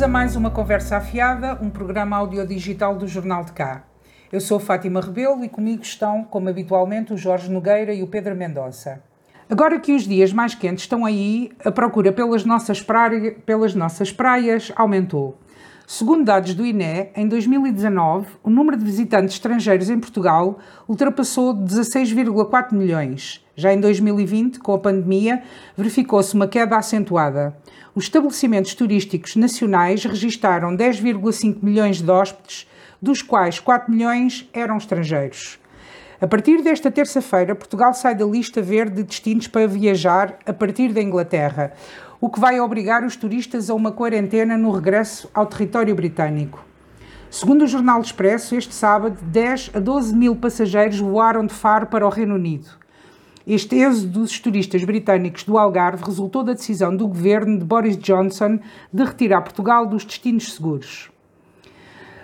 Bem-vindos a mais uma Conversa Afiada, um programa audiodigital do Jornal de Cá. Eu sou Fátima Rebelo e comigo estão, como habitualmente, o Jorge Nogueira e o Pedro Mendonça. Agora que os dias mais quentes estão aí, a procura pelas nossas, pelas nossas praias aumentou. Segundo dados do INE, em 2019, o número de visitantes estrangeiros em Portugal ultrapassou 16,4 milhões. Já em 2020, com a pandemia, verificou-se uma queda acentuada. Os estabelecimentos turísticos nacionais registaram 10,5 milhões de hóspedes, dos quais 4 milhões eram estrangeiros. A partir desta terça-feira, Portugal sai da lista verde de destinos para viajar a partir da Inglaterra, o que vai obrigar os turistas a uma quarentena no regresso ao território britânico. Segundo o Jornal Expresso, este sábado, 10 a 12 mil passageiros voaram de Faro para o Reino Unido. Este êxodo dos turistas britânicos do Algarve resultou da decisão do governo de Boris Johnson de retirar Portugal dos destinos seguros.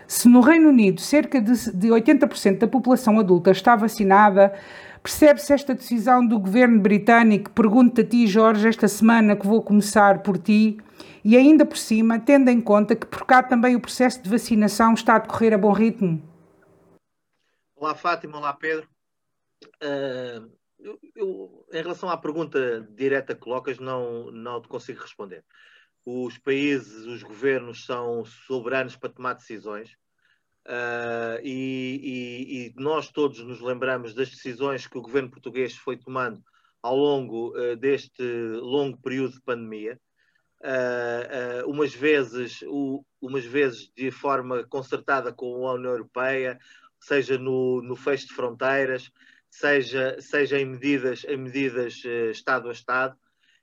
Se no Reino Unido cerca de 80% da população adulta está vacinada, percebe-se esta decisão do governo britânico? Pergunto a ti, Jorge, esta semana que vou começar por ti, e ainda por cima, tendo em conta que por cá também o processo de vacinação está a decorrer a bom ritmo. Olá, Fátima, olá, Pedro. Uh, eu, eu, em relação à pergunta direta que colocas, não, não te consigo responder os países, os governos são soberanos para tomar decisões uh, e, e, e, nós todos nos lembramos das decisões que o governo português foi tomando ao longo uh, deste longo período de pandemia. Uh, umas vezes o, umas vezes de forma concertada com a União Europeia, seja no, no fecho de fronteiras, seja, seja em medidas, em medidas Estado a Estado,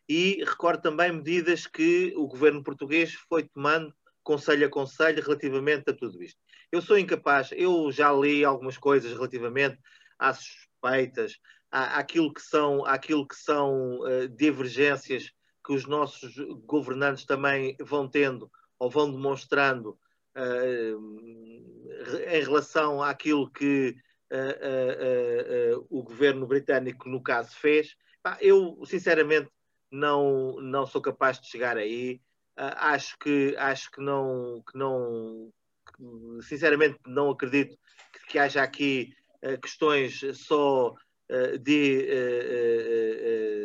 e recordo também medidas que o governo português foi tomando conselho a conselho relativamente a tudo isto. Eu sou incapaz, eu já li algumas coisas relativamente às suspeitas, à, àquilo que são, àquilo que são uh, divergências que os nossos governantes também vão tendo ou vão demonstrando uh, em relação àquilo que uh, o governo britânico, no caso, fez. Eu, sinceramente, não, não sou capaz de chegar aí. Uh, acho que acho que não que não sinceramente não acredito que, que haja aqui uh, questões só uh, de,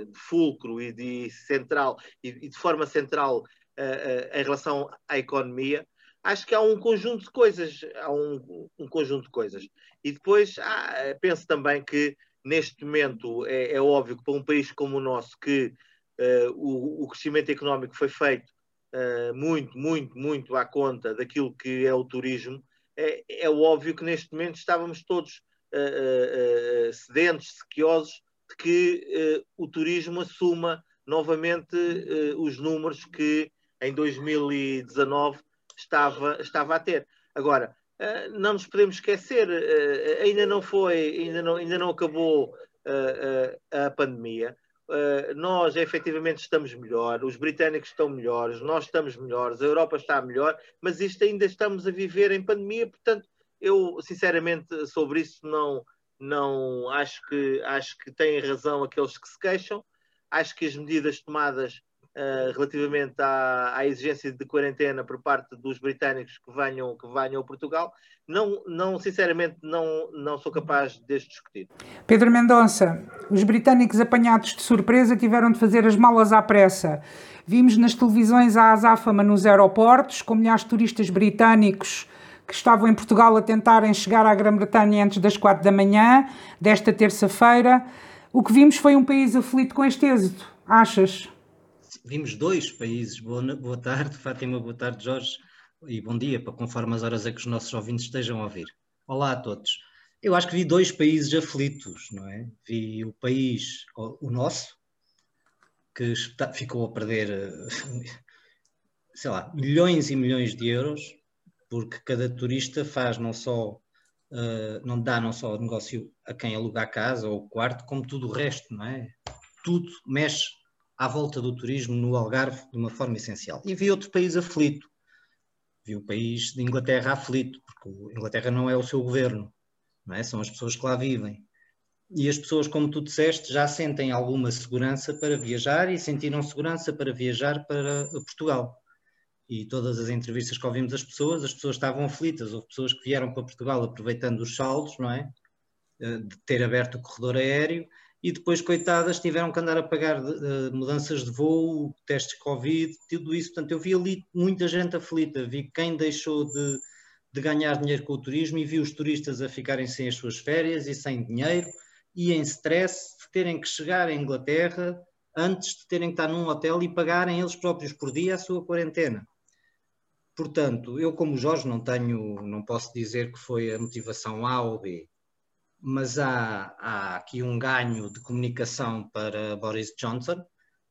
de, fulcro e de central e, e de forma central em relação à economia. Acho que há um conjunto de coisas há um, um conjunto de coisas. E depois ah, penso também que neste momento é, é óbvio que para um país como o nosso que o, o, crescimento económico foi feito uh, muito, muito, muito à conta daquilo que é o turismo, é, é óbvio que neste momento estávamos todos uh, sedentes, sequiosos de que o turismo assuma novamente os números que em 2019 estava, estava a ter. Agora, não nos podemos esquecer, ainda não foi, ainda não, ainda não acabou a pandemia. Uh, nós efetivamente estamos melhor, os britânicos estão melhores, nós estamos melhores, a Europa está melhor, mas isto ainda estamos a viver em pandemia, portanto, eu sinceramente sobre isso não, não acho que acho que têm razão aqueles que se queixam, acho que as medidas tomadas uh, relativamente à, à, exigência de quarentena por parte dos britânicos que venham, que venham a Portugal, não, não, sinceramente não, não sou capaz de discutir. Pedro Mendonça, os britânicos apanhados de surpresa tiveram de fazer as malas à pressa. Vimos nas televisões a azáfama nos aeroportos, com milhares de turistas britânicos que estavam em Portugal a tentarem chegar à Grã-Bretanha antes das quatro da manhã desta terça-feira. O que vimos foi um país aflito com este êxito, achas? Vimos dois países. Boa, boa tarde, Fátima, boa tarde, Jorge, e bom dia, para conforme as horas a que os nossos ouvintes estejam a ouvir. Olá a todos. Eu acho que vi dois países aflitos, não é? Vi o país, o nosso, que está, ficou a perder, sei lá, milhões e milhões de euros, porque cada turista faz não só Uh, não dá não só negócio a quem aluga a casa ou o quarto, como tudo o resto, não é? Tudo mexe à volta do turismo no Algarve de uma forma essencial. E vi outro país aflito. Vi o país de Inglaterra aflito, porque a Inglaterra não é o seu governo, é? são as pessoas que lá vivem. E as pessoas, como tu disseste, já sentem alguma segurança para viajar e sentiram segurança para viajar para Portugal. e todas as entrevistas que ouvimos as pessoas, as pessoas estavam aflitas. Houve pessoas que vieram para Portugal aproveitando os saldos, não é? Eh, de ter aberto o corredor aéreo e depois, coitadas, tiveram que andar a pagar uh, mudanças de voo, testes de Covid, tudo isso. Portanto, eu vi ali muita gente aflita, vi quem deixou de, de ganhar dinheiro com o turismo e vi os turistas a ficarem sem as suas férias e sem dinheiro e em stress de terem que chegar à Inglaterra antes de terem que estar num hotel e pagarem eles próprios por dia a sua quarentena. Portanto, eu como Jorge não tenho, não posso dizer que foi a motivação A ou B, mas há, há aqui um ganho de comunicação para Boris Johnson,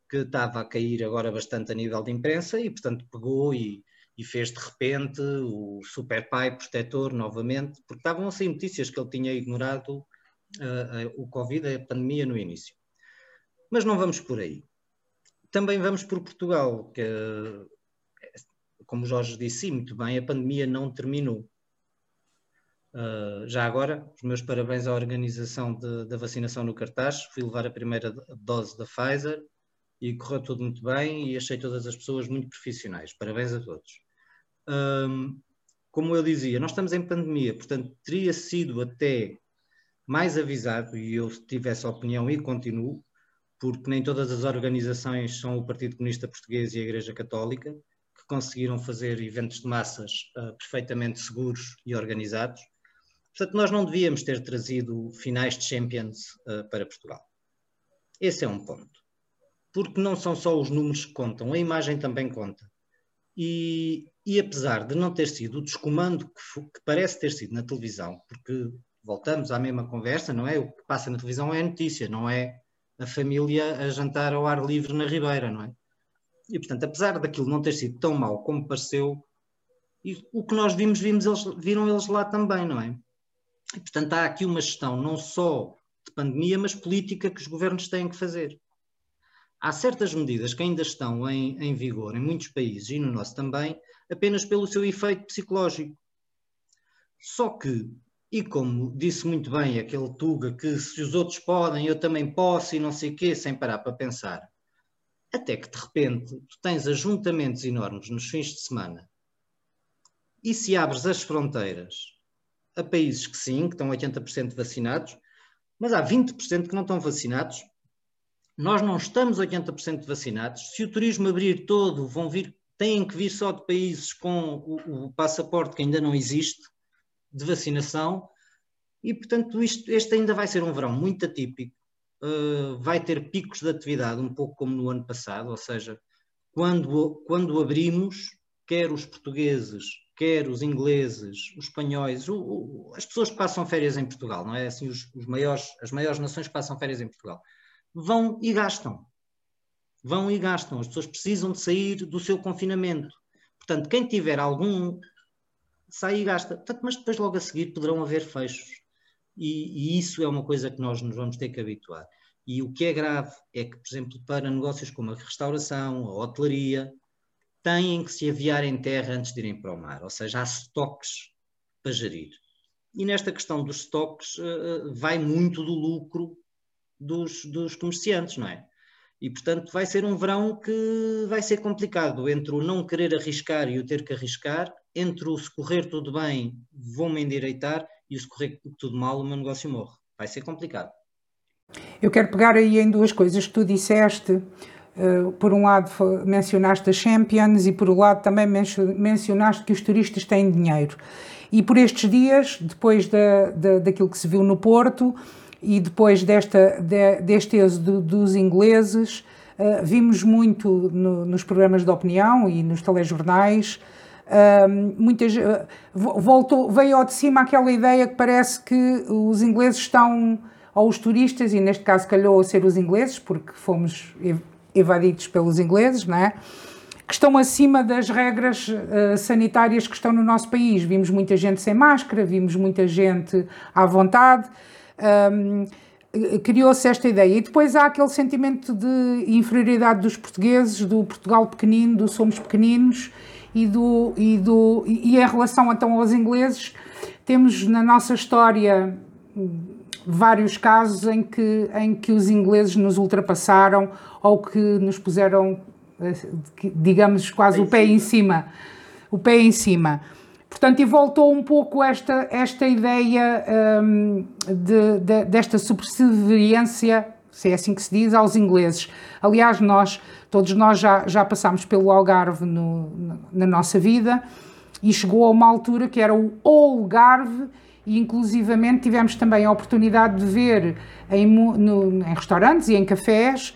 que estava a cair agora bastante a nível de imprensa e, portanto, pegou e, e fez de repente o super pai protetor novamente, porque estavam a sair notícias que ele tinha ignorado uh, o Covid, a pandemia no início. Mas não vamos por aí. Também vamos por Portugal, que, como o Jorge disse muito bem, a pandemia não terminou. Uh, já agora, os meus parabéns à organização da vacinação no cartaz. Fui levar a primeira dose da Pfizer e correu tudo muito bem e achei todas as pessoas muito profissionais. Parabéns a todos. Um, como eu dizia, nós estamos em pandemia, portanto, teria sido até mais avisado, e eu tive essa opinião e continuo, porque nem todas as organizações são o Partido Comunista Português e a Igreja Católica, que conseguiram fazer eventos de massas uh, perfeitamente seguros e organizados. Portanto, nós não devíamos ter trazido finais de Champions uh, para Portugal. Esse é um ponto. Porque não são só os números que contam, a imagem também conta. E, e apesar de não ter sido o descomando que, que, parece ter sido na televisão, porque voltamos à mesma conversa, não é? O que passa na televisão é a notícia, não é a família a jantar ao ar livre na Ribeira, não é? E portanto, apesar daquilo não ter sido tão mau como pareceu, o que nós vimos, vimos eles, viram eles lá também, não é? E, portanto, há aqui uma gestão não só de pandemia, mas política que os governos têm que fazer. Há certas medidas que ainda estão em, em vigor em muitos países e no nosso também, apenas pelo seu efeito psicológico. Só que, e como disse muito bem aquele Tuga, que se os outros podem, eu também posso e não sei o quê, sem parar para pensar. Até que de repente tu tens ajuntamentos enormes nos fins de semana e se abres as fronteiras a países que sim, que estão 80% vacinados, mas há 20% que não estão vacinados. Nós não estamos 80% vacinados. Se o turismo abrir todo, vão vir, têm que vir só de países com o, o passaporte que ainda não existe de vacinação. E, portanto, isto, este ainda vai ser um verão muito atípico. Uh, vai ter picos de atividade, um pouco como no ano passado, ou seja, quando, quando abrimos, quer os portugueses quer os ingleses, os espanhóis, o, o, as pessoas que passam férias em Portugal, não é? Assim, os, os, maiores, as maiores nações que passam férias em Portugal, vão e gastam. Vão e gastam. As pessoas precisam de sair do seu confinamento. Portanto, quem tiver algum, sai e gasta. Portanto, mas depois, logo a seguir, poderão haver fechos. E, e isso é uma coisa que nós nos vamos ter que habituar. E o que é grave é que, por exemplo, para negócios como a restauração, a hotelaria, têm que se aviar em terra antes de irem para o mar, ou seja, há estoques para gerir. E nesta questão dos estoques uh, vai muito do lucro dos, dos comerciantes, não é? E, portanto, vai ser um verão que vai ser complicado entre o não querer arriscar e o ter que arriscar, entre o se correr tudo bem, vou-me endireitar, e o se correr tudo mal, o meu negócio morre. Vai ser complicado. Eu quero pegar aí em duas coisas que tu disseste. Uh, por um lado mencionaste as Champions e por outro lado também mencionaste que os turistas têm dinheiro. E por estes dias, depois da, da, daquilo que se viu no Porto e depois desta, de, deste êxodo dos ingleses, uh, vimos muito no, nos programas de opinião e nos telejornais, uh, muitas, voltou, veio ao de cima aquela ideia que parece que os ingleses estão, ou os turistas, e neste caso calhou a ser os ingleses, porque fomos evadidos pelos ingleses, não é? que estão acima das regras uh, sanitárias que estão no nosso país. Vimos muita gente sem máscara, vimos muita gente à vontade. Um, Criou-se esta ideia. E depois há aquele sentimento de inferioridade dos portugueses, do Portugal pequenino, do somos pequeninos, e, do, e, do, e em relação então aos ingleses, temos na nossa história vários casos em que, em que os ingleses nos ultrapassaram ou que nos puseram digamos quase o pé em cima, o pé em cima. Portanto, e voltou um pouco esta, esta ideia um, de, de, desta subserviência, se é assim que se diz, aos ingleses. Aliás, nós, todos nós já, já passámos pelo Algarve no, na nossa vida e chegou a uma altura que era o Algarve e inclusivamente tivemos também a oportunidade de ver em, no, em restaurantes e em cafés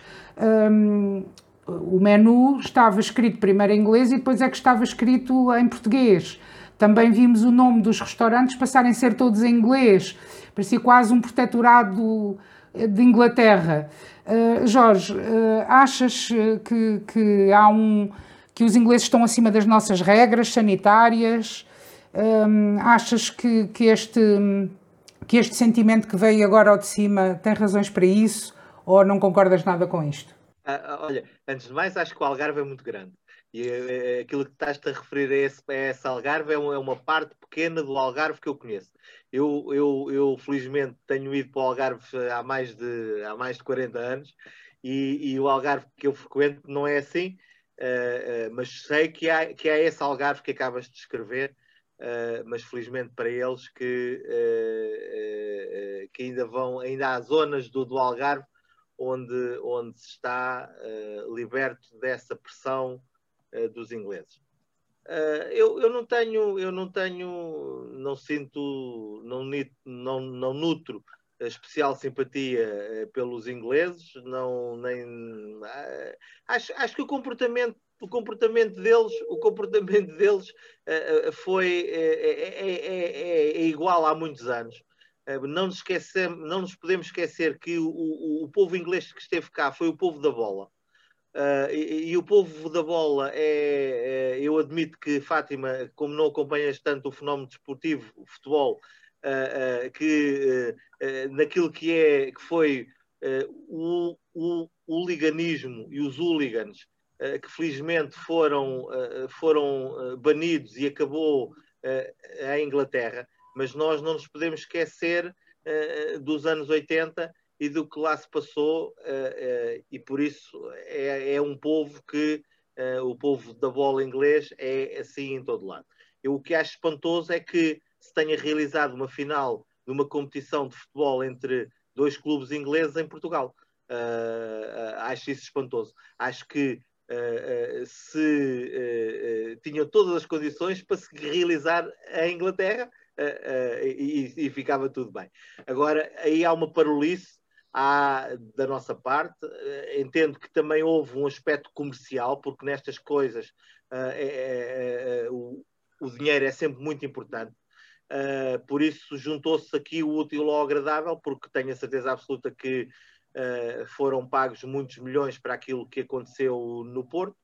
um, o menu estava escrito primeiro em inglês e depois é que estava escrito em português. Também vimos o nome dos restaurantes passarem a ser todos em inglês. Parecia quase um protetorado de Inglaterra. Uh, Jorge, uh, achas que, que, há um que os ingleses estão acima das nossas regras sanitárias? Um, achas que, que, este, que este sentimento que veio agora ao de cima tem razões para isso? Ou não concordas nada com isto? Ah, ah olha, antes de mais, acho que o Algarve é muito grande. E eh, eh, aquilo que estás-te a referir a esse, a esse Algarve é, é uma parte pequena do Algarve que eu conheço. Eu, eu, eu felizmente tenho ido para o Algarve há mais de, há mais de 40 anos e, e o Algarve que eu frequento não é assim, uh, uh, mas sei que há, que há esse Algarve que acabas de descrever, uh, mas felizmente para eles que, que ainda vão, ainda há zonas do, do Algarve onde, onde se está liberto dessa pressão uh, dos ingleses. Uh, eu, eu, não tenho, eu não tenho, não sinto, não, não, não nutro especial simpatia pelos ingleses, não nem acho, acho que o comportamento o comportamento deles o comportamento deles foi é, é, é, é, igual há muitos anos. Não nos esquecemos, não nos podemos esquecer que o, o, o povo inglês que esteve cá foi o povo da bola. Uh, e, e, o povo da bola é, é, Eu admito que, Fátima, como não acompanhas tanto o fenómeno desportivo, o futebol, uh, uh, que naquilo que, é, que foi o, o, o liganismo e os hooligans, que felizmente foram, foram banidos e acabou a Inglaterra, mas nós não nos podemos esquecer dos anos 80 e do que lá se passou, e por isso é, é um povo que o povo da bola inglês é assim em todo lado. Eu o que acho espantoso é que se tenha realizado uma final de uma competição de futebol entre dois clubes ingleses em Portugal. acho isso espantoso. Acho que se tinham todas as condições para se realizar a Inglaterra, Uh, uh, e, e, ficava tudo bem. Agora, aí há uma parolice há da nossa parte. Eh, entendo que também houve um aspecto comercial, porque nestas coisas uh, é, é, é, o, o, dinheiro é sempre muito importante. Uh, por isso juntou-se aqui o útil ao agradável, porque tenho a certeza absoluta que uh, foram pagos muitos milhões para aquilo que aconteceu no Porto.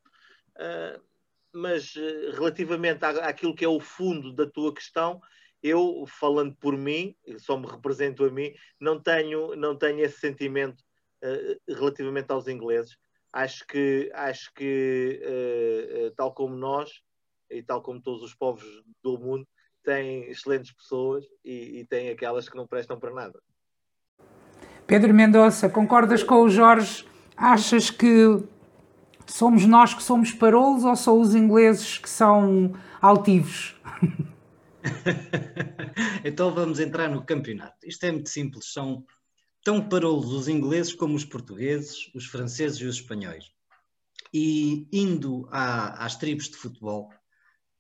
mas relativamente à, àquilo que é o fundo da tua questão, eu, falando por mim, só me represento a mim, não tenho, não tenho esse sentimento uh, relativamente aos ingleses. Acho que, acho que uh, uh, tal como nós, e tal como todos os povos do mundo, têm excelentes pessoas e, e têm aquelas que não prestam para nada. Pedro Mendonça, concordas com o Jorge? Achas que somos nós que somos parolos ou são os ingleses que são altivos? então vamos entrar no campeonato. Isto é muito simples, são tão parolos os ingleses como os portugueses, os franceses e os espanhóis. E indo à, às tribos de futebol,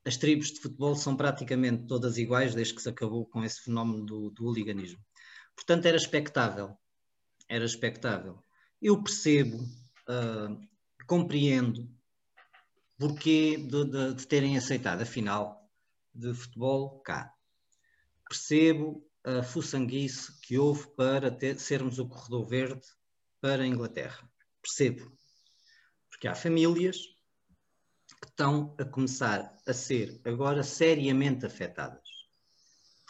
as tribos de futebol são praticamente todas iguais desde que se acabou com esse fenómeno do, do hooliganismo. Portanto, era expectável. Era expectável. Eu percebo, uh, compreendo porquê de, de, de terem aceitado. Afinal, de futebol cá. Percebo a fuçanguice que houve para ter, sermos o corredor verde para a Inglaterra. Percebo. Porque há famílias que estão a começar a ser agora seriamente afetadas.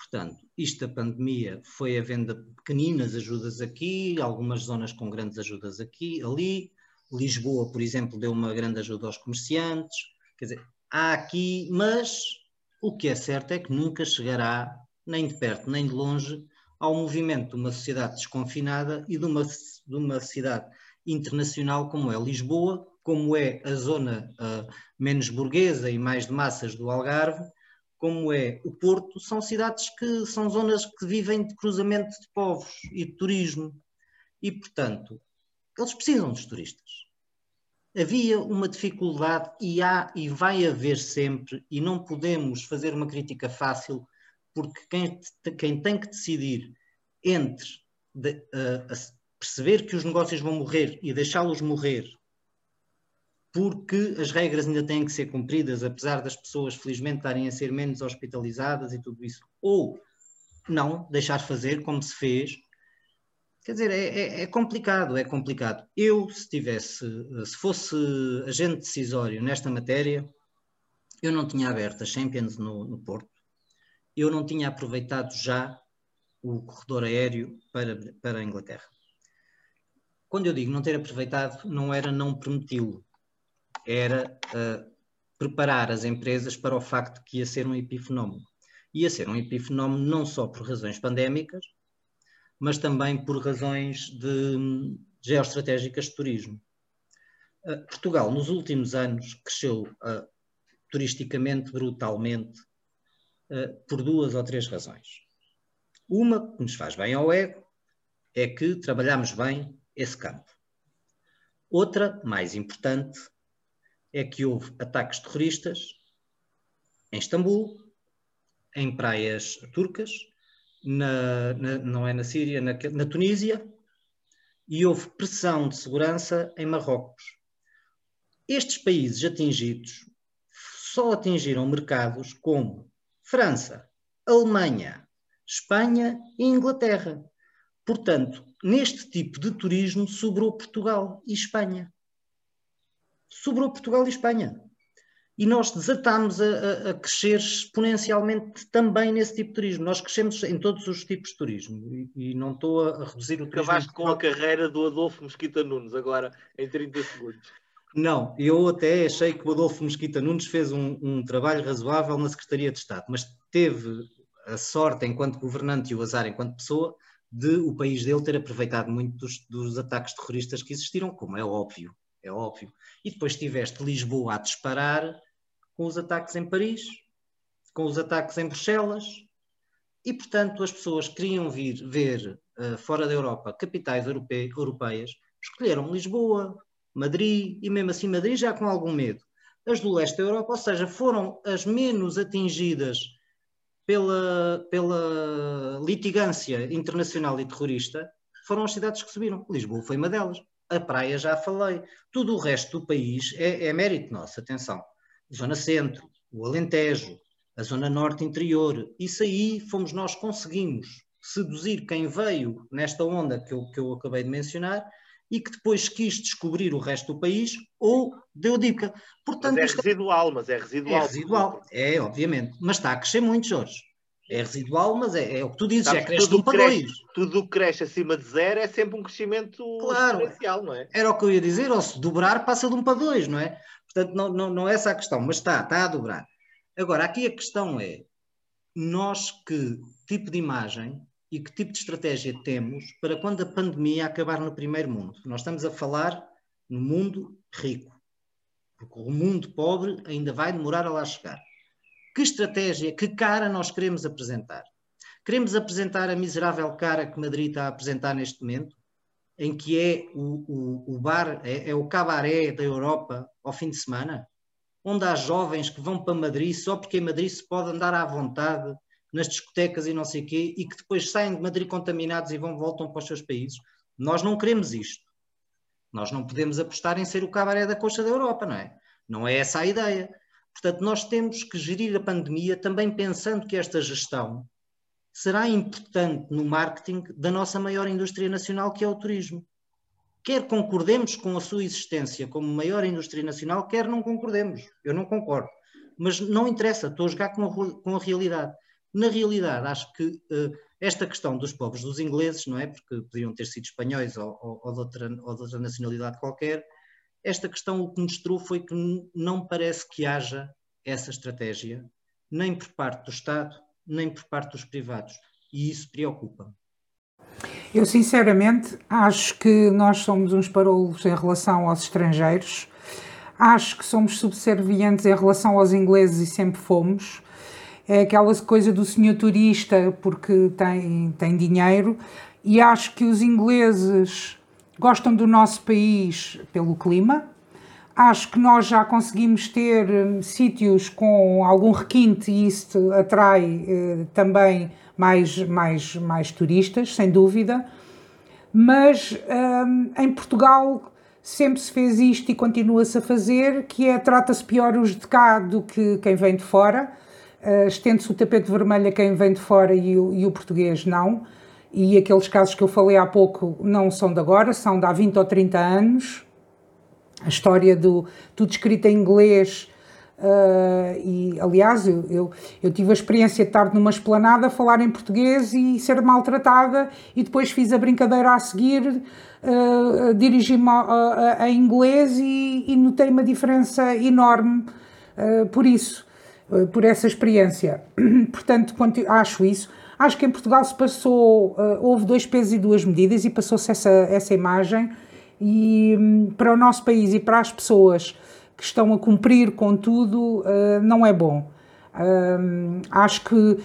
Portanto, isto da pandemia foi havendo pequeninas ajudas aqui, algumas zonas com grandes ajudas aqui, ali. Lisboa, por exemplo, deu uma grande ajuda aos comerciantes. Quer dizer, há aqui, mas o que é certo é que nunca chegará, nem de perto nem de longe, ao movimento de uma sociedade desconfinada e de uma, de uma cidade internacional como é Lisboa, como é a zona uh, menos burguesa e mais de massas do Algarve, como é o Porto, são cidades que são zonas que vivem de cruzamento de povos e de turismo. E, portanto, eles precisam dos turistas. Havia uma dificuldade e há e vai haver sempre, e não podemos fazer uma crítica fácil, porque quem, quem tem que decidir entre de, uh, perceber que os negócios vão morrer e deixá-los morrer porque as regras ainda têm que ser cumpridas, apesar das pessoas felizmente estarem a ser menos hospitalizadas e tudo isso, ou não, deixar fazer como se fez, quer dizer, é, é, é complicado, é complicado. Eu, se tivesse, se fosse agente decisório nesta matéria, eu não tinha aberto a Champions no, no Porto, eu não tinha aproveitado já o corredor aéreo para, para a Inglaterra. Quando eu digo não ter aproveitado, não era não permiti-lo, era uh, preparar as empresas para o facto que ia ser um epifenómeno. Ia ser um epifenómeno não só por razões pandémicas, mas também por razões de, geoestratégicas de turismo. Uh, Portugal, nos últimos anos, cresceu uh, turisticamente, brutalmente, por duas ou três razões. Uma, que nos faz bem ao ego, é que trabalhamos bem esse campo. Outra, mais importante, é que houve ataques terroristas em Istambul, em praias turcas, na, na, não é na Síria, na, na Tunísia, e houve pressão de segurança em Marrocos. Estes países atingidos só atingiram mercados como França, Alemanha, Espanha e Inglaterra. Portanto, neste tipo de turismo sobrou Portugal e Espanha sobrou Portugal e Espanha. E nós desatámos a, a, crescer exponencialmente também nesse tipo de turismo. Nós crescemos em todos os tipos de turismo e, e não estou a, reduzir o turismo. Acabaste com a carreira do Adolfo Mesquita Nunes agora em 30 segundos. Não, eu até achei que o Adolfo Mesquita Nunes fez um, um trabalho razoável na Secretaria de Estado, mas teve a sorte, enquanto governante e o azar enquanto pessoa, de o país dele ter aproveitado muito dos, dos ataques terroristas que existiram, como é óbvio é óbvio. E depois tiveste Lisboa a disparar com os ataques em Paris, com os ataques em Bruxelas, e portanto as pessoas queriam vir ver uh, fora da Europa capitais europe europeias, escolheram Lisboa, Madrid e mesmo assim Madrid já com algum medo. As do leste da Europa, ou seja, foram as menos atingidas pela, pela litigância internacional e terrorista, foram as cidades que subiram. Lisboa foi uma delas a praia já falei. Tudo o resto do país é, é mérito nosso, atenção. Zona Centro, o Alentejo, a Zona Norte Interior, isso aí fomos nós conseguimos seduzir quem veio nesta onda que eu, que eu acabei de mencionar e que depois quis descobrir o resto do país ou deu dica. Portanto, mas é residual, mas é residual. É residual, é, obviamente. Mas está a crescer muito, Jorge. É residual, mas é, é o que tu dizes, Sabe, é cresce de um para dois. Tudo o que cresce acima de zero é sempre um crescimento claro, exponencial, não é? Era o que eu ia dizer, ou se dobrar passa de um para dois, não é? Portanto, não, não, não é essa a questão, mas está, está a dobrar. Agora, aqui a questão é, nós que tipo de imagem e que tipo de estratégia temos para quando a pandemia acabar no primeiro mundo? Nós estamos a falar no mundo rico, porque o mundo pobre ainda vai demorar a lá chegar. Que estratégia, que cara nós queremos apresentar? Queremos apresentar a miserável cara que Madrid está a apresentar neste momento, em que é o, o, o bar, é, é o cabaré da Europa ao fim de semana? Onde há jovens que vão para Madrid só porque em Madrid se pode andar à vontade nas discotecas e não sei o quê, e que depois saem de Madrid contaminados e vão voltam para os seus países. Nós não queremos isto. Nós não podemos apostar em ser o cabaré da coxa da Europa, não é? Não é essa a ideia. Portanto, nós temos que gerir a pandemia também pensando que esta gestão será importante no marketing da nossa maior indústria nacional, que é o turismo. Quer concordemos com a sua existência como maior indústria nacional, quer não concordemos. Eu não concordo. Mas não interessa, estou a jogar com a, com a realidade. Na realidade, acho que uh, esta questão dos povos dos ingleses, não é? Porque podiam ter sido espanhóis ou, ou, ou, de, outra, ou de outra nacionalidade qualquer, esta questão o que mostrou foi que não parece que haja essa estratégia, nem por parte do Estado, nem por parte dos privados. E isso preocupa. Eu, sinceramente, acho que nós somos uns parolos em relação aos estrangeiros. Acho que somos subservientes em relação aos ingleses e sempre fomos. É aquela coisa do senhor turista porque tem, tem dinheiro. E acho que os ingleses gostam do nosso país pelo clima. Acho que nós já conseguimos ter um, sítios com algum requinte e isso atrai uh, também mais, mais, mais turistas, sem dúvida. Mas um, em Portugal sempre se fez isto e continua-se a fazer, que é trata-se pior os de cá do que quem vem de fora. Uh, Estende-se o tapete vermelho a quem vem de fora e o, e o português não. E aqueles casos que eu falei há pouco não são de agora, são de há 20 ou 30 anos a história do tudo escrito em inglês. Uh, e aliás, eu, eu, eu, tive a experiência de estar numa esplanada, falar em português e ser maltratada, e depois fiz a brincadeira a seguir, uh, dirigi-me a, a, a, inglês e, e, notei uma diferença enorme uh, por isso, por essa experiência. Portanto, acho isso. Acho que em Portugal se passou, houve dois pesos e duas medidas e passou-se essa, essa imagem e hum, para o nosso país e para as pessoas que estão a cumprir com tudo, uh, não é bom. Uh, acho que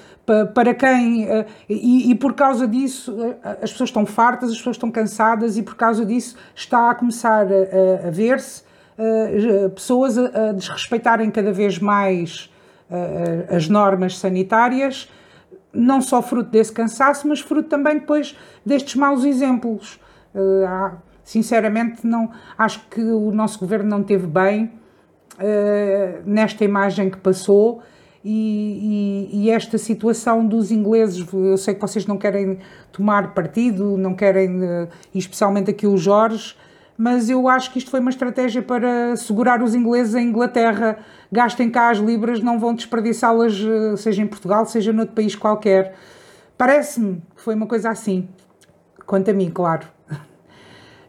para quem. Uh, e, e, por causa disso, as pessoas estão fartas, as pessoas estão cansadas, e por causa disso está a começar a, a ver-se pessoas a, a, desrespeitarem cada vez mais as normas sanitárias, não só fruto desse cansaço, mas fruto também depois destes maus exemplos. Há, sinceramente não acho que o nosso governo não teve bem uh, nesta imagem que passou e, e, e, esta situação dos ingleses, eu sei que vocês não querem tomar partido, não querem, uh, especialmente aqui o Jorge, mas eu acho que isto foi uma estratégia para segurar os ingleses em Inglaterra. Gastem cá as libras, não vão desperdiçá-las, uh, seja em Portugal, seja noutro país qualquer. Parece-me que foi uma coisa assim. Quanto a mim, claro.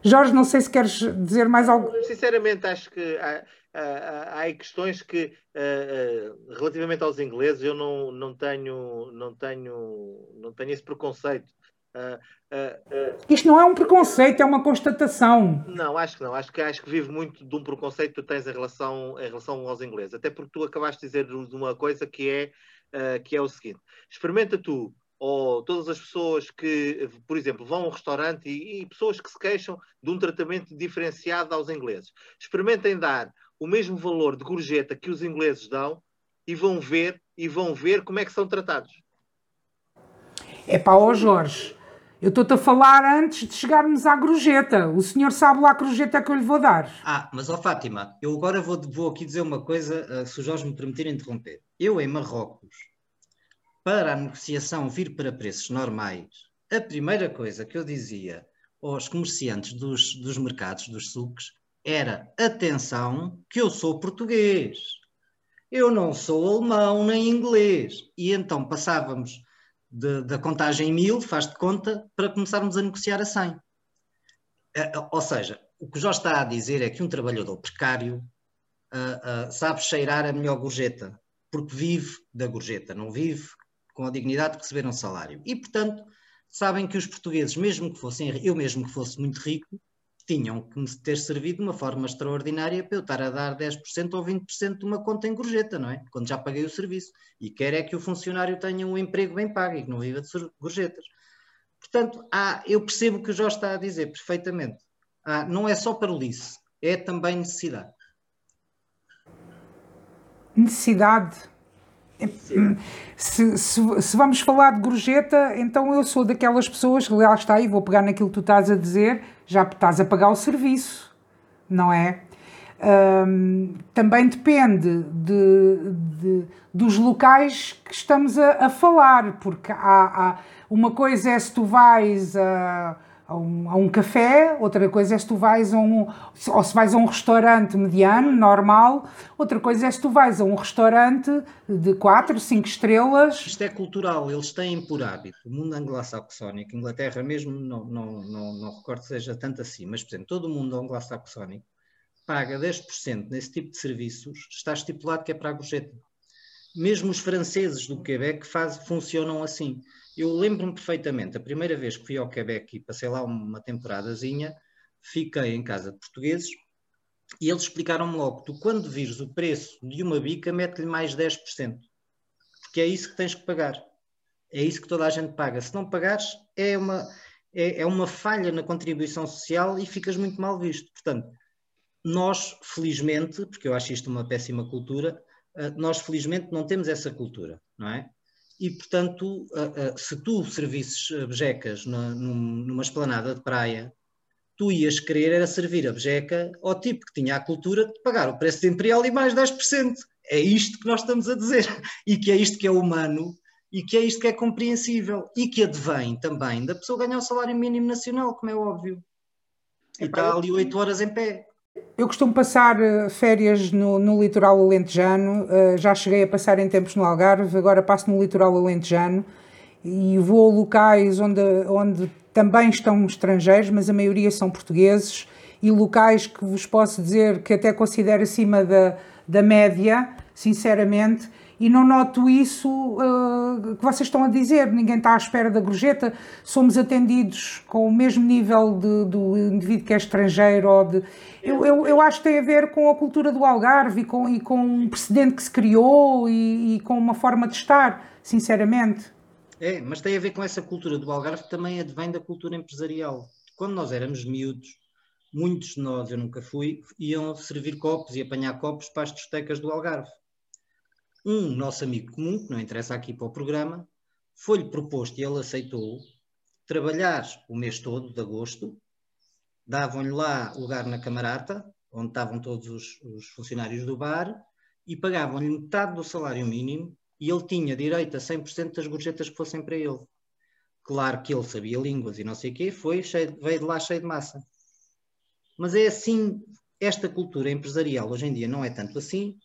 Jorge, não sei se queres dizer mais algo. Sinceramente, acho que há, há, há questões que, uh, uh, relativamente aos ingleses, eu não, não, tenho, não, tenho, não tenho esse preconceito. Uh, Isto não é um preconceito, é uma constatação. Não, acho que não. Acho que, acho que vive muito de um preconceito que tu tens em relação, em relação aos ingleses. Até porque tu acabaste de dizer de uma coisa que é, que é o seguinte: experimenta tu ou todas as pessoas que, por exemplo, vão a um restaurante e, e, pessoas que se queixam de um tratamento diferenciado aos ingleses. Experimentem dar o mesmo valor de gorjeta que os ingleses dão e vão ver e vão ver como é que são tratados. É para o Jorge. Eu estou-te a falar antes de chegarmos à gorjeta. O senhor sabe lá a gorjeta que eu lhe vou dar. Ah, mas ó Fátima, eu agora vou, vou aqui dizer uma coisa, uh, se o Jorge me permitir interromper. Eu, em Marrocos, para a negociação vir para preços normais, a primeira coisa que eu dizia aos comerciantes dos, dos mercados, dos sucos, era: atenção, que eu sou português, eu não sou alemão nem inglês. E então passávamos da contagem mil, faz de conta, para começarmos a negociar a 100. Ou seja, o que já está a dizer é que um trabalhador precário uh, uh, sabe cheirar a melhor gorjeta, porque vive da gorjeta, não vive com a dignidade de receber um salário. E, portanto, sabem que os portugueses, mesmo que fossem, eu mesmo que fosse muito rico, tinham que me ter servido de uma forma extraordinária para eu estar a dar 10% ou 20% de uma conta em gorjeta, não é? Quando já paguei o serviço. E quer é que o funcionário tenha um emprego bem pago e que não viva de gorjetas. Portanto, há, eu percebo o que o Jorge está a dizer perfeitamente. Há, não é só parolice, é também necessidade. Necessidade se, se, se, vamos falar de gorjeta, então eu sou daquelas pessoas que lá está, e vou pegar naquilo que tu estás a dizer, já estás a pagar o serviço, não é? Um, também depende de, de, dos locais que estamos a, a falar, porque há, há, uma coisa é se tu vais a a um, a um, café, outra coisa é se tu vais a um, ou se vais a um restaurante mediano, normal, outra coisa é se tu vais a um restaurante de 4, 5 estrelas. Isto é cultural, eles têm por hábito, o mundo anglo-saxónico, Inglaterra mesmo, não, não, não, não recordo seja tanto assim, mas por exemplo, todo o mundo anglo-saxónico paga 10% nesse tipo de serviços, está estipulado que é para a gorjeta. Mesmo os franceses do Quebec faz, funcionam assim. Eu lembro-me perfeitamente, a primeira vez que fui ao Quebec e passei lá uma temporadazinha, fiquei em casa de portugueses e eles explicaram-me logo: tu, quando vires o preço de uma bica, mete-lhe mais 10%, porque é isso que tens que pagar. É isso que toda a gente paga. Se não pagares, é uma, é, é uma falha na contribuição social e ficas muito mal visto. Portanto, nós, felizmente, porque eu acho isto uma péssima cultura, eh, nós felizmente não temos essa cultura, não é? E, portanto, se tu servisses bejecas numa esplanada de praia, tu ias querer era servir a bejeca ao tipo que tinha a cultura de pagar o preço de imperial e mais 10%. É isto que nós estamos a dizer. E que é isto que é humano e que é isto que é compreensível e que advém também da pessoa ganhar o salário mínimo nacional, como é óbvio. E está ali oito horas em pé. Eu costumo passar eh, férias no, no litoral alentejano, uh, já cheguei a passar em tempos no Algarve, agora passo no litoral alentejano. E vou a locais onde, onde também estão estrangeiros, mas a maioria são portugueses, e locais que vos posso dizer que até considero acima da, da média, sinceramente, e não noto isso uh, que vocês estão a dizer. Ninguém está à espera da gorjeta, somos atendidos com o mesmo nível de, do indivíduo que é estrangeiro. Ou de, eu, eu, eu, acho que tem a ver com a cultura do Algarve e com, e com um precedente que se criou e, e com uma forma de estar, sinceramente. É, mas tem a ver com essa cultura do Algarve que também advém da cultura empresarial. Quando nós éramos miúdos, muitos de nós, eu nunca fui, iam servir copos e apanhar copos para as discotecas do Algarve um nosso amigo comum, que não interessa aqui para o programa, foi-lhe proposto e ele aceitou trabalhar o mês todo de agosto, davam-lhe lá lugar na camarata, onde estavam todos os, os funcionários do bar, e pagavam-lhe metade do salário mínimo e ele tinha direito a 100% das gorjetas que fossem para ele. Claro que ele sabia línguas e não sei o quê, foi cheio, veio de lá cheio de massa. Mas é assim, esta cultura empresarial hoje em dia não é tanto assim,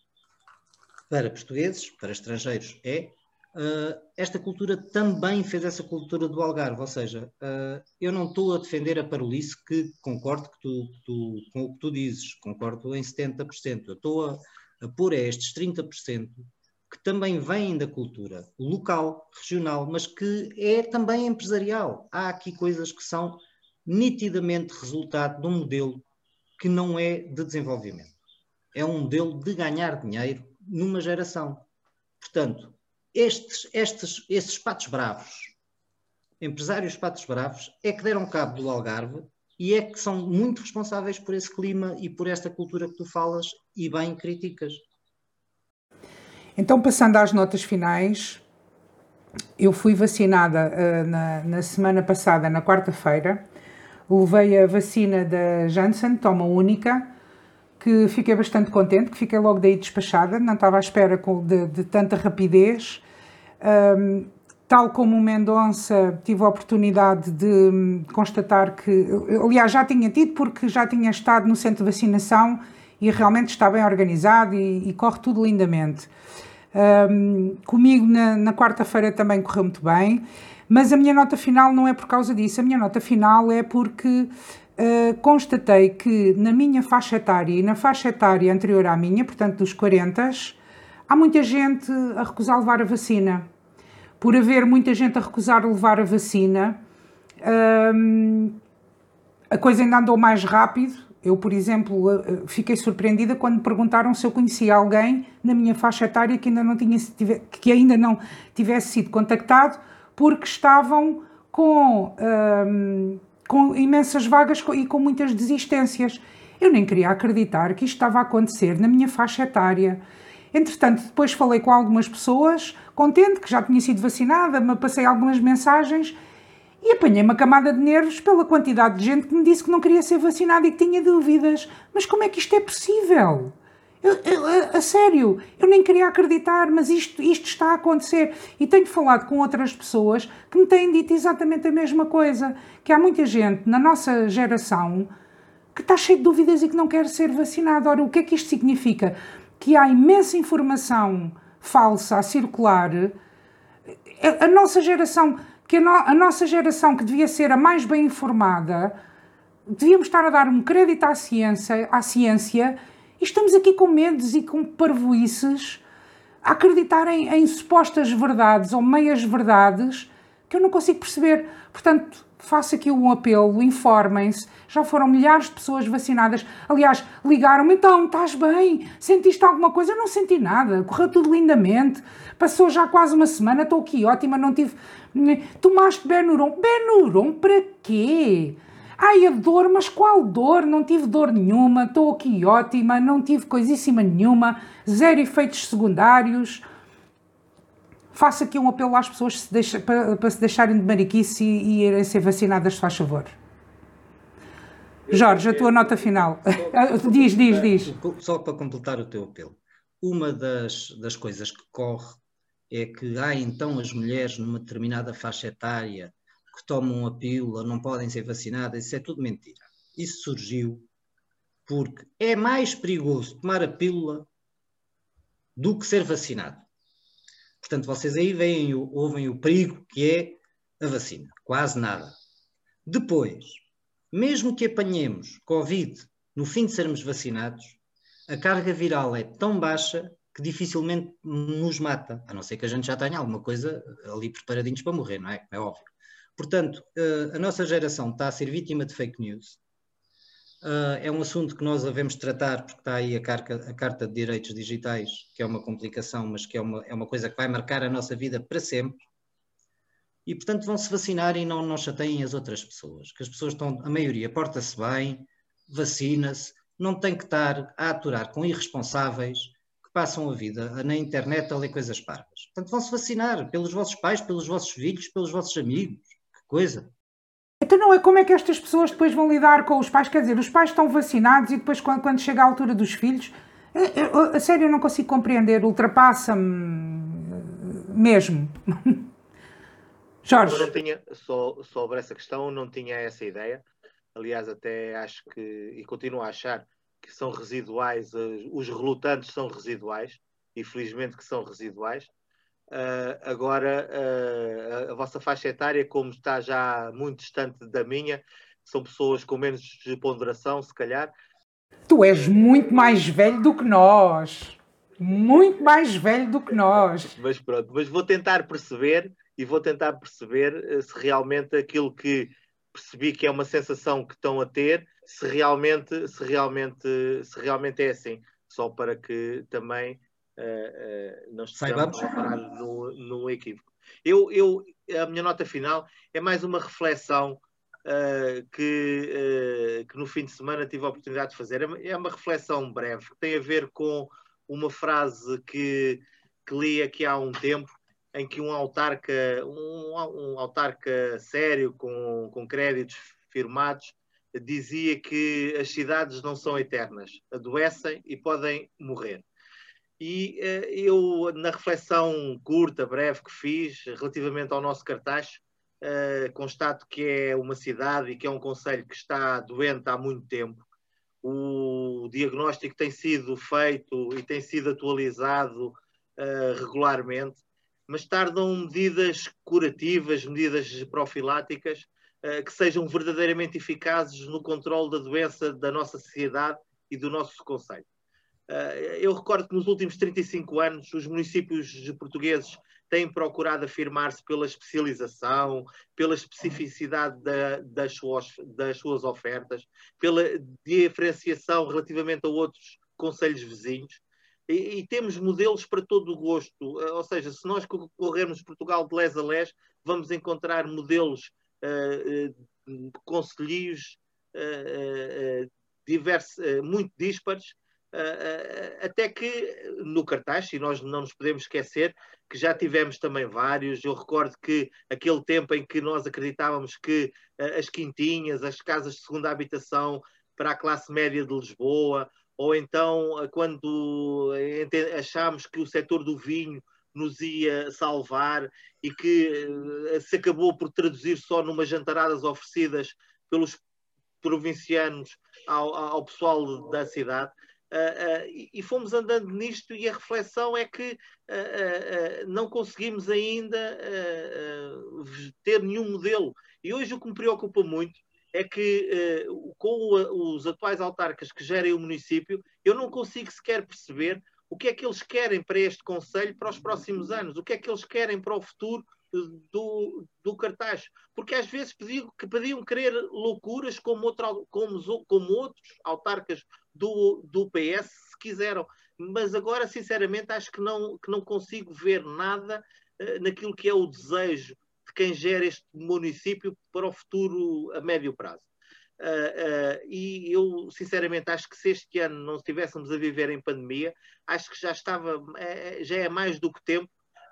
para portugueses, para estrangeiros é. Uh, esta cultura também fez essa cultura do Algarve, ou seja, uh, eu não estou a defender a parolice que concordo que tu, tu, com o que tu dizes, concordo em 70%, eu estou a, a pôr a estes 30% que também vêm da cultura local, regional, mas que é também empresarial. Há aqui coisas que são nitidamente resultado de um modelo que não é de desenvolvimento. É um modelo de ganhar dinheiro numa geração. Portanto, estes, estes, esses patos bravos, empresários patos bravos, é que deram cabo do Algarve e é que são muito responsáveis por esse clima e por esta cultura que tu falas e bem criticas. Então, passando às notas finais, eu fui vacinada uh, na, na, semana passada, na quarta-feira. Levei a vacina da Janssen, toma única, que fiquei bastante contente, que fiquei logo daí despachada, não estava à espera de, de tanta rapidez. Um, tal como o Mendonça, tive a oportunidade de hum, constatar que, aliás, já tinha tido, porque já tinha estado no centro de vacinação e realmente está bem organizado e, e corre tudo lindamente. Um, comigo na, na quarta-feira também correu muito bem, mas a minha nota final não é por causa disso, a minha nota final é porque Uh, constatei que na minha faixa etária e na faixa etária anterior à minha, portanto dos 40, há muita gente a recusar levar a vacina. Por haver muita gente a recusar levar a vacina, uh, a coisa ainda andou mais rápido. Eu, por exemplo, uh, fiquei surpreendida quando me perguntaram se eu conhecia alguém na minha faixa etária que ainda não, tinha, que ainda não tivesse sido contactado porque estavam com com imensas vagas e com muitas desistências. Eu nem queria acreditar que isto estava a acontecer na minha faixa etária. Entretanto, depois falei com algumas pessoas, contente que já tinha sido vacinada, me passei algumas mensagens e apanhei uma camada de nervos pela quantidade de gente que me disse que não queria ser vacinada e que tinha dúvidas. Mas como é que isto é possível? Eu, eu, a, a, sério, eu nem queria acreditar, mas isto, isto está a acontecer. E tenho falado com outras pessoas que me têm dito exatamente a mesma coisa: que há muita gente na nossa geração que está cheia de dúvidas e que não quer ser vacinada. Ora, o que é que isto significa? Que há imensa informação falsa a circular. A, a nossa geração, que a, no, a nossa geração que devia ser a mais bem informada, devíamos estar a dar um crédito à ciência, à ciência e estamos aqui com medos e com parvoices a acreditar em, em supostas verdades ou meias verdades que eu não consigo perceber. Portanto, faço aqui um apelo, informem-se. Já foram milhares de pessoas vacinadas. Aliás, ligaram-me, então, estás bem? Sentiste alguma coisa? Eu não senti nada, correu tudo lindamente. Passou já quase uma semana, estou aqui ótima, não tive. Tomaste Benuron. Benuron para quê? Ai, a dor, mas qual dor? Não tive dor nenhuma, estou aqui ótima, não tive coisíssima nenhuma, zero efeitos secundários. Faço aqui um apelo às pessoas se deixa, para, para, se deixarem de mariquice e, e irem ser vacinadas, se faz favor. Jorge, a tua nota final. diz, diz, diz. Só para completar o teu apelo. Uma das, das coisas que corre é que há então as mulheres numa determinada faixa etária que tomam a pílula, não podem ser vacinadas, isso é tudo mentira. Isso surgiu porque é mais perigoso tomar a pílula do que ser vacinado. Portanto, vocês aí veem, ouvem o perigo que é a vacina. Quase nada. Depois, mesmo que apanhemos Covid no fim de sermos vacinados, a carga viral é tão baixa que dificilmente nos mata, a não ser que a gente já tenha alguma coisa ali preparadinhos para morrer, não é? É óbvio. Portanto, uh, a nossa geração está a ser vítima de fake news. Uh, é um assunto que nós devemos tratar, porque está aí a, carca, a, Carta de Direitos Digitais, que é uma complicação, mas que é uma, é uma coisa que vai marcar a nossa vida para sempre. E, portanto, vão se vacinar e não, não chateiem as outras pessoas. Que as pessoas estão, a maioria, porta-se bem, vacina-se, não tem que estar a aturar com irresponsáveis que passam a vida na internet a ler coisas parvas. Portanto, vão se vacinar pelos vossos pais, pelos vossos filhos, pelos vossos amigos coisa. Então não é como é que estas pessoas depois vão lidar com os pais? Quer dizer, os pais estão vacinados e depois quando, quando chega a altura dos filhos, eu, a sério eu não consigo compreender, ultrapassa-me mesmo. Jorge. Eu não tinha, só, sobre essa questão, não tinha essa ideia. Aliás, até acho que, e continuo a achar, que são residuais, eh, os relutantes são residuais, e felizmente que são residuais. Uh, agora, uh, a vossa faixa etária, como está já muito distante da minha, são pessoas com menos ponderação, se calhar. Tu és muito mais velho do que nós. Muito mais velho do que nós. Mas pronto, mas vou tentar perceber e vou tentar perceber eh, se realmente aquilo que percebi que é uma sensação que estão a ter, se realmente, se realmente, se realmente é assim. Só para que também uh, não estejamos no, no equívoco. Eu, eu, a minha nota final é mais uma reflexão uh, que, uh, que no fim de semana tive a oportunidade de fazer. É, é uma reflexão breve, que tem a ver com uma frase que, que li aqui há um tempo, em que um autarca, um, um autarca sério, com, com créditos firmados, dizia que as cidades não são eternas, adoecem e podem morrer. E uh, eu, na reflexão curta, breve que fiz relativamente ao nosso cartaz, uh, constato que é uma cidade e que é um conselho que está doente há muito tempo. O diagnóstico tem sido feito e tem sido atualizado uh, regularmente, mas tardam medidas curativas, medidas profiláticas que sejam verdadeiramente eficazes no controle da doença da nossa sociedade e do nosso conselho. Eh, eu recordo que nos últimos 35 anos os municípios portugueses têm procurado afirmar-se pela especialização, pela especificidade da, das, suas, das suas ofertas, pela diferenciação relativamente a outros conselhos vizinhos. E, e, temos modelos para todo o gosto. Eh, ou seja, se nós corrermos Portugal de les a les, vamos encontrar modelos uh, uh, conselhos uh, diversos, muito dispares, Uh, até que no cartaz, e nós não nos podemos esquecer que já tivemos também vários. Eu recordo que aquele tempo em que nós acreditávamos que uh, as quintinhas, as casas de segunda habitação para a classe média de Lisboa, ou então quando achámos que o setor do vinho nos ia salvar e que se acabou por traduzir só numas jantaradas oferecidas pelos provincianos ao, ao pessoal da cidade. Uh, uh, e fomos andando nisto e a reflexão é que uh, não conseguimos ainda ter nenhum modelo. E hoje o que me preocupa muito é que com os atuais autarcas que gerem o município, eu não consigo sequer perceber o que é que eles querem para este Conselho para os próximos anos, o que é que eles querem para o futuro, do, do cartaz, porque às vezes pediam, que podiam querer loucuras como, outro, como, como outros autarcas do, do PS se quiseram, mas agora sinceramente acho que não, que não consigo ver nada uh, naquilo que é o desejo de quem gera este município para o futuro a médio prazo. Uh, uh, e eu sinceramente acho que se este ano não estivéssemos a viver em pandemia, acho que já estava, é, já é mais do que tempo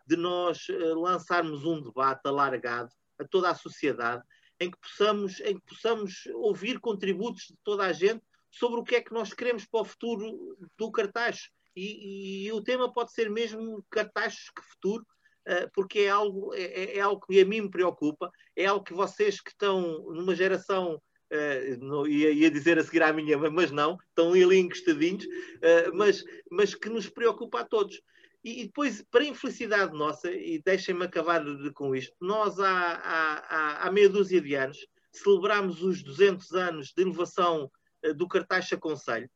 de nós lançarmos um debate alargado a toda a sociedade em que possamos, em que possamos ouvir contributos de toda a gente sobre o que é que nós queremos para o futuro do cartaz. E, e o tema pode ser mesmo cartaz que futuro, porque é algo, é, é, algo que a mim me preocupa, é algo que vocês que estão numa geração Uh, não, ia, ia, dizer a seguir à minha, mas não, estão ali encostadinhos, uh, mas, mas que nos preocupa a todos. E, e depois, para infelicidade nossa, e deixem-me acabar de, com isto, nós há, há, há, meia dúzia de anos celebramos os 200 anos de elevação uh, do Cartaxa Conselho.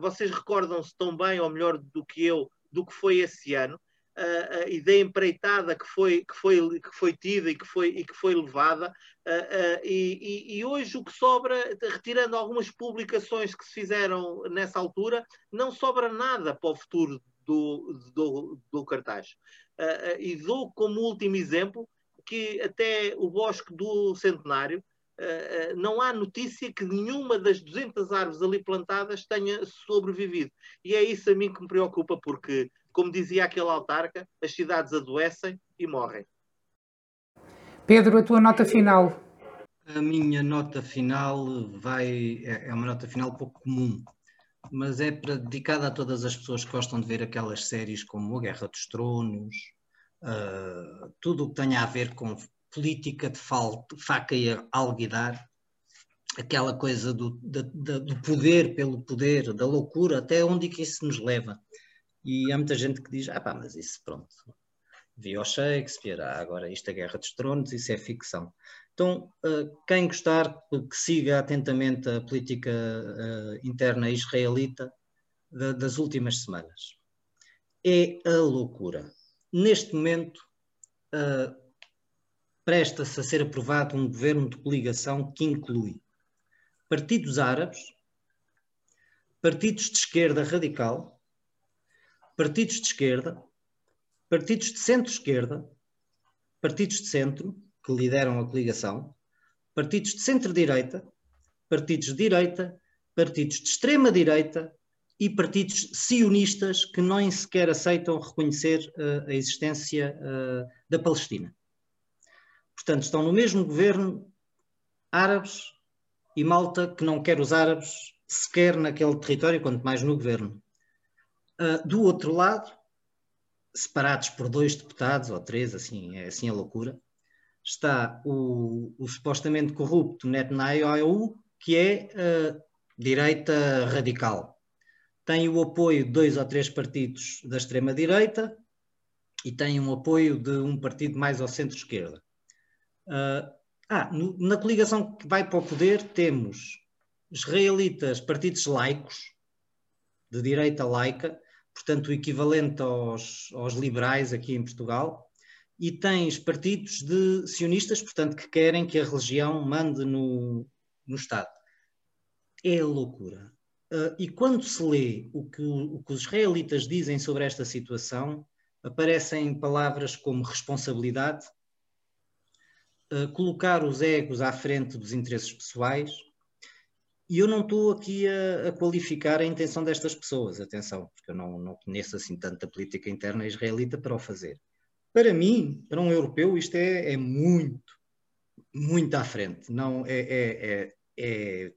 vocês recordam-se tão bem, ou melhor do que eu, do que foi esse ano uh, e da empreitada que foi, que foi, que foi tida e que foi, e que foi levada. E, e, hoje o que sobra, retirando algumas publicações que se fizeram nessa altura, não sobra nada para o futuro do, do, do cartaz. e dou como último exemplo que até o Bosque do Centenário, Uh, não há notícia que nenhuma das 200 árvores ali plantadas tenha sobrevivido. E é isso a mim que me preocupa, porque como dizia aquele autarca, as cidades adoecem e morrem. Pedro, a tua nota final. A minha nota final vai é, é uma nota final pouco comum, mas é para, dedicada a todas as pessoas que gostam de ver aquelas séries como A Guerra dos Tronos, uh, tudo o que tenha a ver com política de faca e alguidar, aquela coisa do, do poder pelo poder, da loucura, até onde é que isso nos leva. E há muita gente que diz: ah, pá, mas isso pronto, viu o Shakespeare, ah, agora isto é Guerra dos Tronos, isso é ficção. Então, uh, quem gostar, que siga atentamente a política uh, interna israelita das últimas semanas. É a loucura. Neste momento, presta-se a ser aprovado um governo de coligação que inclui partidos árabes, partidos de esquerda radical, partidos de esquerda, partidos de centro-esquerda, partidos de centro, que lideram a coligação, partidos de centro-direita, partidos de direita, partidos de extrema-direita e partidos sionistas que nem sequer aceitam reconhecer uh, a existência uh, da Palestina. Portanto, estão no mesmo governo árabes e Malta que não quer os árabes sequer naquele território, quanto mais no governo. Uh, do outro lado, separados por dois deputados ou três, assim é assim a loucura, está o, o supostamente corrupto Netanyahu, que é uh, direita radical. Tem o apoio de dois ou três partidos da extrema-direita e tem um apoio de um partido mais ao centro-esquerda. Uh, ah, no, na coligação que vai para o poder temos israelitas, partidos laicos, de direita laica, portanto, o equivalente aos, aos liberais aqui em Portugal, e tens partidos de sionistas, portanto, que querem que a religião mande no, no Estado. É loucura. Uh, e quando se lê o que, o que os israelitas dizem sobre esta situação, aparecem palavras como responsabilidade, colocar os egos à frente dos interesses pessoais, e eu não estou aqui a, a, qualificar a intenção destas pessoas, atenção, porque eu não, não conheço assim tanta política interna israelita para o fazer. Para mim, para um europeu, isto é, é muito, muito à frente. Não é, é, é, é,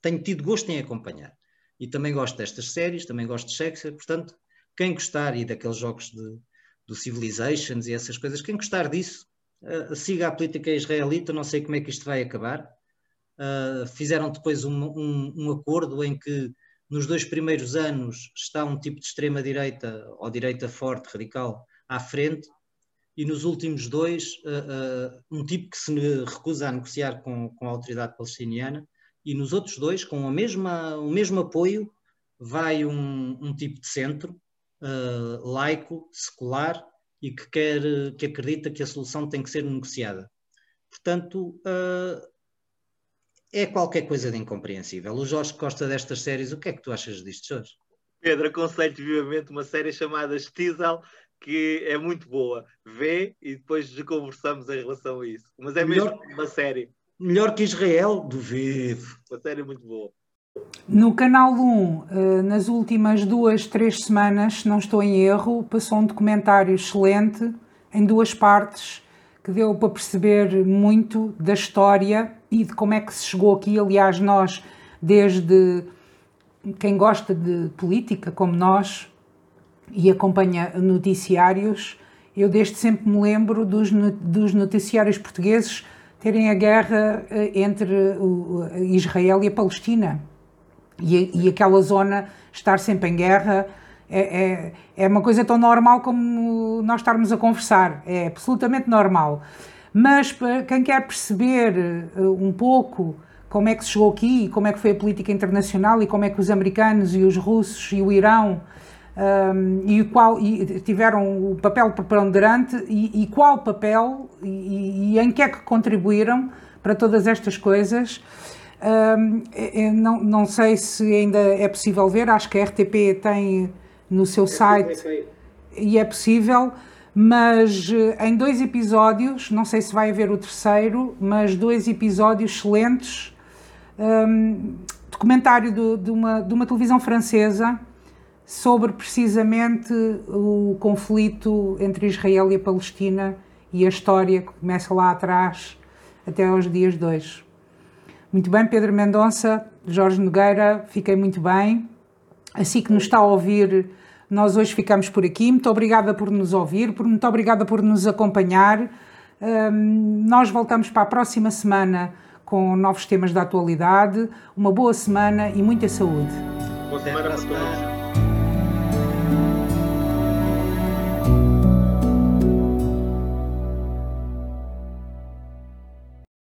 tenho tido gosto em acompanhar. E também gosto destas séries, também gosto de Shakespeare, portanto, quem gostar e daqueles jogos de, do Civilizations e essas coisas, quem gostar disso, uh, siga a política israelita, não sei como é que isto vai acabar, Uh, fizeram depois um, um, um, acordo em que nos dois primeiros anos está um tipo de extrema-direita ou direita forte, radical, à frente, e nos últimos dois, uh, um tipo que se recusa a negociar com, com a autoridade palestiniana, e nos outros dois, com a mesma, o mesmo apoio, vai um, um tipo de centro, laico, secular, e que, quer, que acredita que a solução tem que ser negociada. Portanto, uh, é qualquer coisa de incompreensível. O Jorge Costa destas séries, o que é que tu achas disto, Jorge? Pedro, aconselho-te vivamente uma série chamada Stiesel, que é muito boa. Vê e depois conversamos em relação a isso. Mas é melhor, mesmo uma série. Melhor que Israel? Duvido. Uma série muito boa. No Canal 1, eh, nas últimas duas, três semanas, se não estou em erro, passou um documentário excelente, em duas partes, que deu para perceber muito da história e de como é que se chegou aqui. Aliás, nós, desde quem gosta de política, como nós, e acompanha noticiários, eu desde sempre me lembro dos, dos noticiários portugueses terem a guerra eh, entre Israel e a Palestina. E, e aquela zona estar sempre em guerra é, é, é uma coisa tão normal como nós estarmos a conversar, é absolutamente normal. Mas para quem quer perceber uh, um pouco como é que se chegou aqui, como é que foi a política internacional e como é que os americanos e os russos e o Irão um, ehm, e, qual, e tiveram o papel preponderante e, e qual papel e, e, em que é que contribuíram para todas estas coisas. Um, ehm, não, não sei se ainda é possível ver, acho que a RTP tem no seu é site e é possível, mas eh, em dois episódios, não sei se vai haver o terceiro, mas dois episódios excelentes. Um, documentário do, de, uma, de uma televisão francesa sobre precisamente o conflito entre Israel e a Palestina e a história que começa lá atrás até aos dias de hoje. Muito bem, Pedro Mendonça, Jorge Nogueira, fiquei muito bem. Assim que nos está a ouvir, nós hoje ficamos por aqui. Muito obrigada por nos ouvir, muito obrigada por nos acompanhar. Um, nós voltamos para a próxima semana com novos temas da atualidade. Uma boa semana e muita saúde. Boa semana para todos.